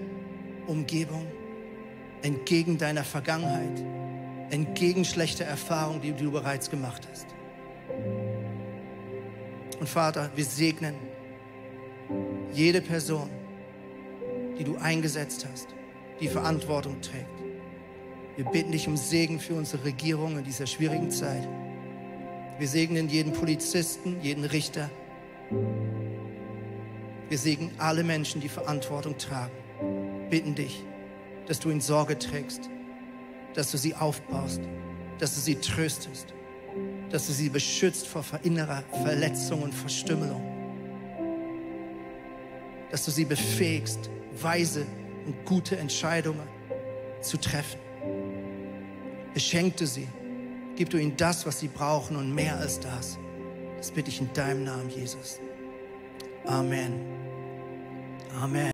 Umgebung, entgegen deiner Vergangenheit, entgegen schlechter Erfahrungen, die du bereits gemacht hast. Und Vater, wir segnen jede Person, die du eingesetzt hast, die Verantwortung trägt. Wir bitten dich um Segen für unsere Regierung in dieser schwierigen Zeit. Wir segnen jeden Polizisten, jeden Richter. Wir segnen alle Menschen, die Verantwortung tragen. Bitten dich, dass du in Sorge trägst, dass du sie aufbaust, dass du sie tröstest, dass du sie beschützt vor innerer Verletzung und Verstümmelung, dass du sie befähigst, weise und gute Entscheidungen zu treffen. Beschenkte sie, gib du ihnen das, was sie brauchen und mehr als das. Das bitte ich in deinem Namen, Jesus. Amen. Amen.